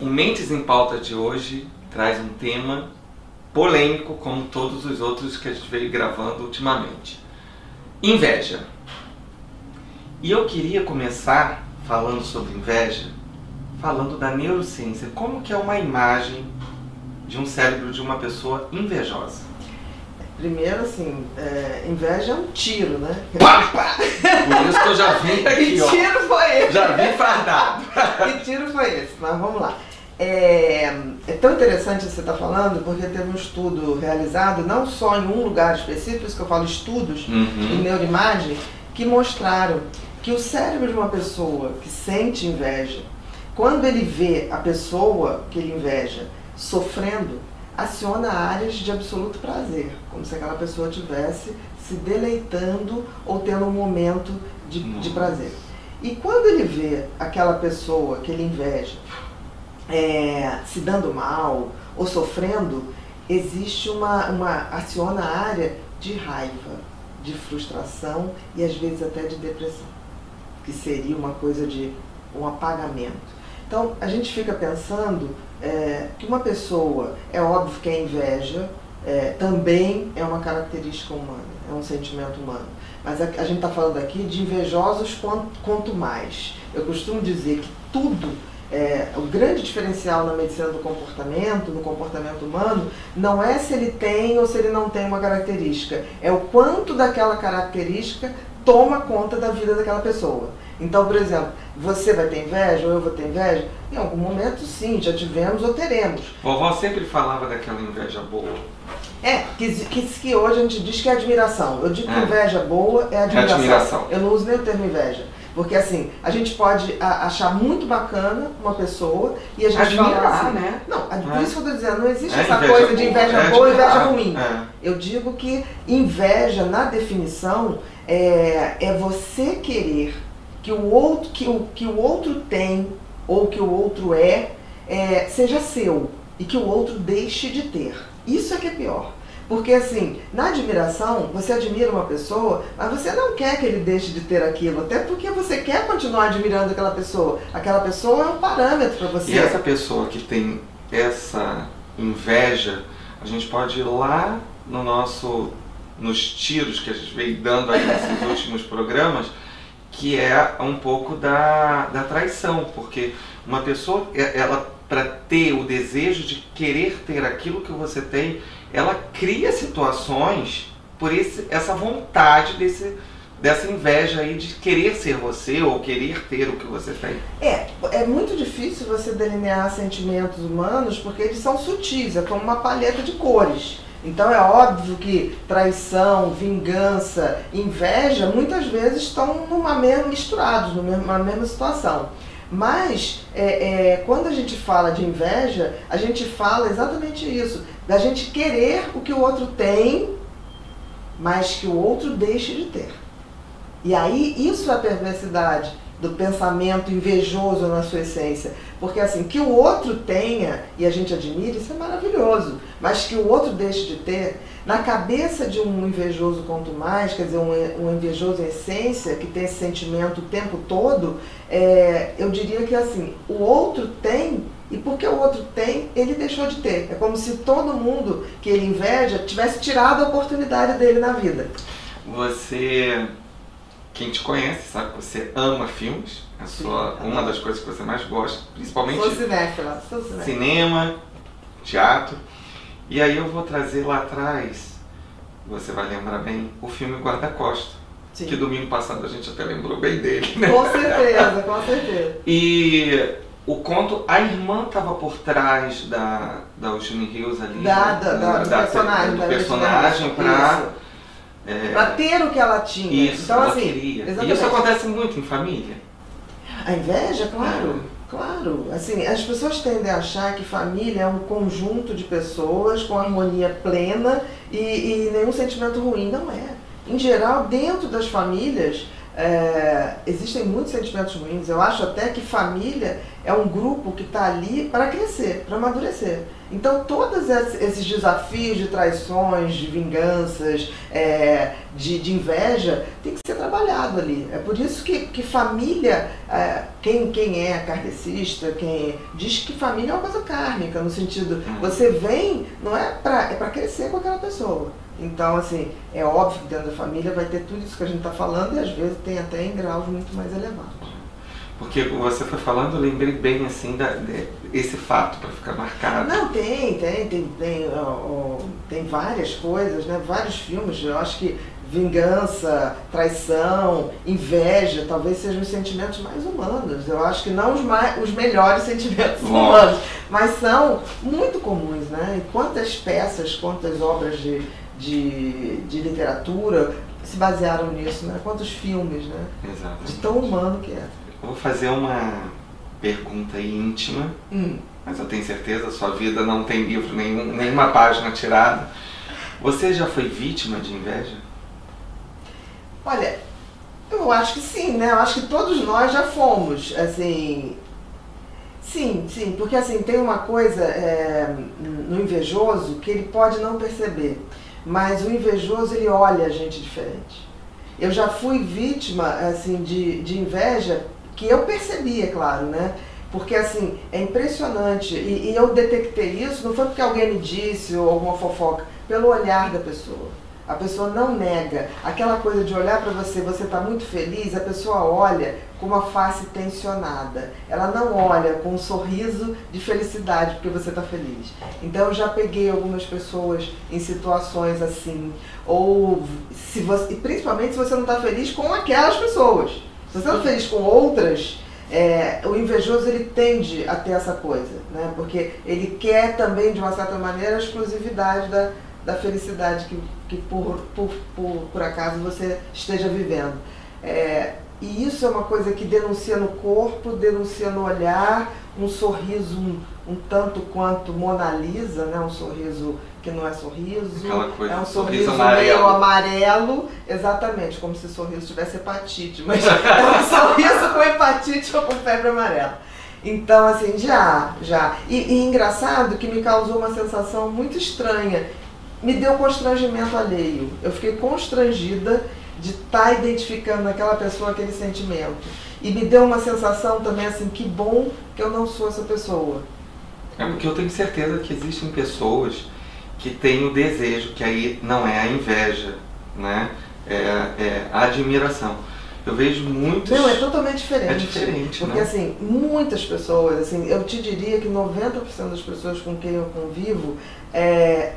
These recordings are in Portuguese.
O Mentes em Pauta de hoje traz um tema polêmico, como todos os outros que a gente veio gravando ultimamente: inveja. E eu queria começar falando sobre inveja, falando da neurociência, como que é uma imagem de um cérebro de uma pessoa invejosa. Primeiro, assim, é, inveja é um tiro, né? Pá, pá. Por isso que eu já vi aqui, que ó. tiro foi esse? Já vi fardado. que tiro foi esse? Mas vamos lá. É, é tão interessante você estar falando, porque teve um estudo realizado, não só em um lugar específico, isso que eu falo estudos em Uhum. neuroimagem, que mostraram que o cérebro de uma pessoa que sente inveja, quando ele vê a pessoa que ele inveja sofrendo, aciona áreas de absoluto prazer, como se aquela pessoa estivesse se deleitando ou tendo um momento de, de prazer. E quando ele vê aquela pessoa que ele inveja é, se dando mal ou sofrendo, existe uma, uma aciona a área de raiva, de frustração e às vezes até de depressão, que seria uma coisa de um apagamento. Então a gente fica pensando é, que uma pessoa, é óbvio que a inveja é, também é uma característica humana, é um sentimento humano. Mas a, a gente está falando aqui de invejosos quanto, quanto mais. Eu costumo dizer que tudo é, o grande diferencial na medicina do comportamento, no comportamento humano, não é se ele tem ou se ele não tem uma característica, é o quanto daquela característica toma conta da vida daquela pessoa. Então, por exemplo, você vai ter inveja ou eu vou ter inveja? Em algum momento, sim, já tivemos ou teremos. Vovó sempre falava daquela inveja boa. É, que, que, que hoje a gente diz que é admiração. Eu digo que É. inveja boa é admiração. admiração. Eu não uso nem o termo inveja. Porque assim, a gente pode a- achar muito bacana uma pessoa e a gente fala Admirar, assim, né? Não, a- por É. isso que eu tô dizendo, não existe É essa coisa de inveja é boa e inveja admirar. ruim. É. Eu digo que inveja, na definição, é, é você querer que o outro que o, que o outro tem ou que o outro é, é, seja seu e que o outro deixe de ter. Isso é que é pior. Porque assim, na admiração, você admira uma pessoa, mas você não quer que ele deixe de ter aquilo, até porque você quer continuar admirando aquela pessoa. Aquela pessoa é um parâmetro para você. E essa pessoa que tem essa inveja, a gente pode ir lá no nosso, nos tiros que a gente veio dando aí nesses últimos programas, que é um pouco da, da traição, porque uma pessoa, ela para ter o desejo de querer ter aquilo que você tem, ela cria situações por esse, essa vontade desse, dessa inveja aí de querer ser você ou querer ter o que você tem. É, é muito difícil você delinear sentimentos humanos porque eles são sutis, é como uma paleta de cores. Então é óbvio que traição, vingança, inveja muitas vezes estão numa mesma, misturados, numa mesma situação. Mas é, é, quando a gente fala de inveja, a gente fala exatamente isso, da gente querer o que o outro tem, mas que o outro deixe de ter. E aí isso é a perversidade do pensamento invejoso na sua essência. Porque assim, que o outro tenha e a gente admire, isso é maravilhoso. Mas que o outro deixe de ter, na cabeça de um invejoso quanto mais, quer dizer, um, invejoso em essência, que tem esse sentimento o tempo todo, é, eu diria que assim, o outro tem, e porque o outro tem, ele deixou de ter. É como se todo mundo que ele inveja tivesse tirado a oportunidade dele na vida. Você, quem te conhece, sabe que você ama filmes. É Sim, uma das coisas que você mais gosta, principalmente Sou cinéfila, sou cinéfila. cinema, teatro. E aí eu vou trazer lá atrás, você vai lembrar bem, o filme Guarda-Costa. Sim. Que domingo passado a gente até lembrou bem dele, né? Com certeza, com certeza. E o conto, a irmã estava por trás da, da Eugene Hills ali. Da, né? da, da, do personagem. do da personagem Virginia. pra, Isso. é, Pra ter o que ela tinha. Isso, então, ela assim, queria. E isso acontece muito em família. A inveja, claro, claro. Assim, as pessoas tendem a achar que família é um conjunto de pessoas com harmonia plena e, e nenhum sentimento ruim. Não é. Em geral, dentro das famílias, é, existem muitos sentimentos ruins. Eu acho até que família é um grupo que está ali para crescer, para amadurecer. Então, todos esses desafios de traições, de vinganças, é, de, de, inveja, tem que ser trabalhado ali. É por isso que, que família, é, quem, quem é kardecista, quem diz que família é uma coisa kármica, no sentido, hum. você vem, não é para é crescer com aquela pessoa. Então, assim, é óbvio que dentro da família vai ter tudo isso que a gente está falando e às vezes tem até em graus muito mais elevados. Porque você foi falando, eu lembrei bem assim da, de, esse fato para ficar marcado. Não, tem, tem, tem, tem, ó, tem várias coisas, né? Vários filmes, eu acho que vingança, traição, inveja, talvez sejam os sentimentos mais humanos. Eu acho que não os, mais, os melhores sentimentos Nossa. humanos, mas são muito comuns, né? E quantas peças, quantas obras de, de, de literatura se basearam nisso, né? Quantos filmes, né? Exato. De tão humano que é. Eu vou fazer uma pergunta íntima, hum. mas eu tenho certeza, sua vida não tem livro nenhum, nenhuma página tirada. Você já foi vítima de inveja? Olha, eu acho que sim, né? Eu acho que todos nós já fomos, assim. Sim, sim, porque assim, tem uma coisa é, no invejoso que ele pode não perceber, mas o invejoso ele olha a gente diferente. Eu já fui vítima assim de, de inveja que eu percebi, é claro, né? Porque assim, é impressionante. E, e, eu detectei isso, não foi porque alguém me disse ou alguma fofoca, pelo olhar da pessoa. A pessoa não nega. Aquela coisa de olhar para você, você está muito feliz, a pessoa olha com uma face tensionada. Ela não olha com um sorriso de felicidade porque você está feliz. Então eu já peguei algumas pessoas em situações assim. Ou se você, principalmente se você não está feliz com aquelas pessoas. Se você está feliz com outras, é, o invejoso ele tende a ter essa coisa, né? porque ele quer também, de uma certa maneira, a exclusividade da, da felicidade que, que por, por, por, por acaso você esteja vivendo. É, e isso é uma coisa que denuncia no corpo, denuncia no olhar, um sorriso um, um tanto quanto Mona Lisa, né? um sorriso que não é sorriso, coisa, é um sorriso, sorriso amarelo. meio amarelo, exatamente, como se o sorriso tivesse hepatite, mas é um sorriso com hepatite ou com febre amarela. Então, assim, já, já. E, e engraçado que me causou uma sensação muito estranha. Me deu constrangimento alheio. Eu fiquei constrangida de estar tá identificando naquela pessoa aquele sentimento. E me deu uma sensação também assim, que bom que eu não sou essa pessoa. É porque eu tenho certeza que existem pessoas que tem o desejo, que aí não é a inveja, né? É, é a admiração. Eu vejo muitos. Não, é totalmente diferente. É diferente, Porque né? assim, muitas pessoas, assim, eu te diria que 90% das pessoas com quem eu convivo é,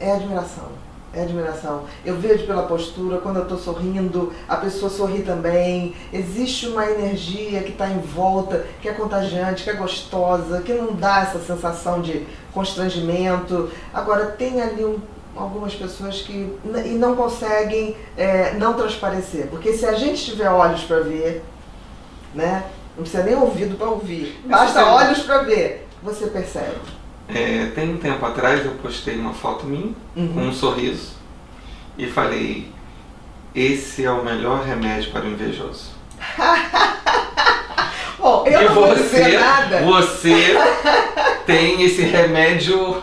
é admiração é admiração. Eu vejo pela postura, quando eu estou sorrindo, a pessoa sorri também. Existe uma energia que está em volta, que é contagiante, que é gostosa, que não dá essa sensação de constrangimento. Agora, tem ali um, algumas pessoas que e não conseguem é, não transparecer. Porque se a gente tiver olhos para ver, né? não precisa nem ouvido para ouvir, basta olhos para ver, você percebe. É, tem um tempo atrás eu postei uma foto minha uhum. com um sorriso e falei: esse é o melhor remédio para o invejoso. Bom, eu e não você, vou dizer nada. Você tem esse remédio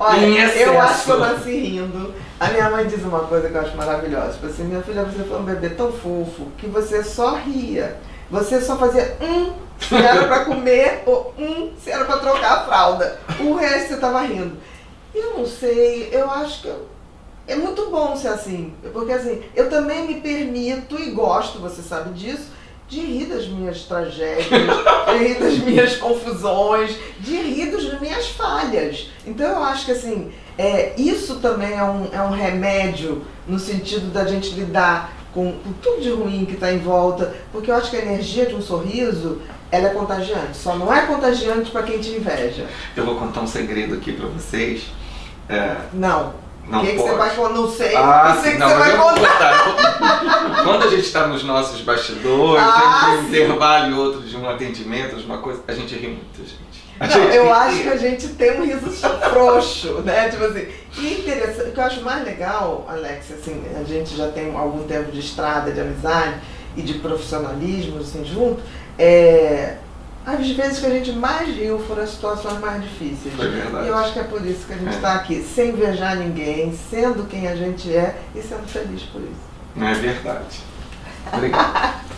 Olha, em excesso. eu acho que eu nasci rindo. A minha mãe diz uma coisa que eu acho maravilhosa. Tipo assim, minha filha, você foi um bebê tão fofo que você só ria. Você só fazia um se era para comer ou um se era para trocar a fralda. O resto você tava rindo. Eu não sei, eu acho que eu, é muito bom ser assim. Porque assim, eu também me permito e gosto, você sabe disso, de rir das minhas tragédias, de rir das minhas confusões, de rir das minhas falhas. Então eu acho que assim, é, isso também é um, é um remédio no sentido da gente lidar com, com tudo de ruim que está em volta, porque eu acho que a energia de um sorriso ela é contagiante. Só não é contagiante para quem te inveja. Eu vou contar um segredo aqui para vocês. É... Não. Não o que, que, você vai falar? Não sei. Ah, não sei não, que você vai contar. Quando a gente está nos nossos bastidores, ah, entre um intervalo e outro de um atendimento, de uma coisa, a gente ri muito, gente. A Não, gente eu acho que a gente tem um riso frouxo, né? Tipo assim, e interessante, o que eu acho mais legal, Alex, assim, a gente já tem algum tempo de estrada, de amizade e de profissionalismo, assim, junto, é. As vezes que a gente mais riu foram as situações mais difíceis. Foi verdade. E eu acho que é por isso que a gente É. está aqui, sem invejar ninguém, sendo quem a gente é e sendo feliz por isso. Não é verdade. Obrigado.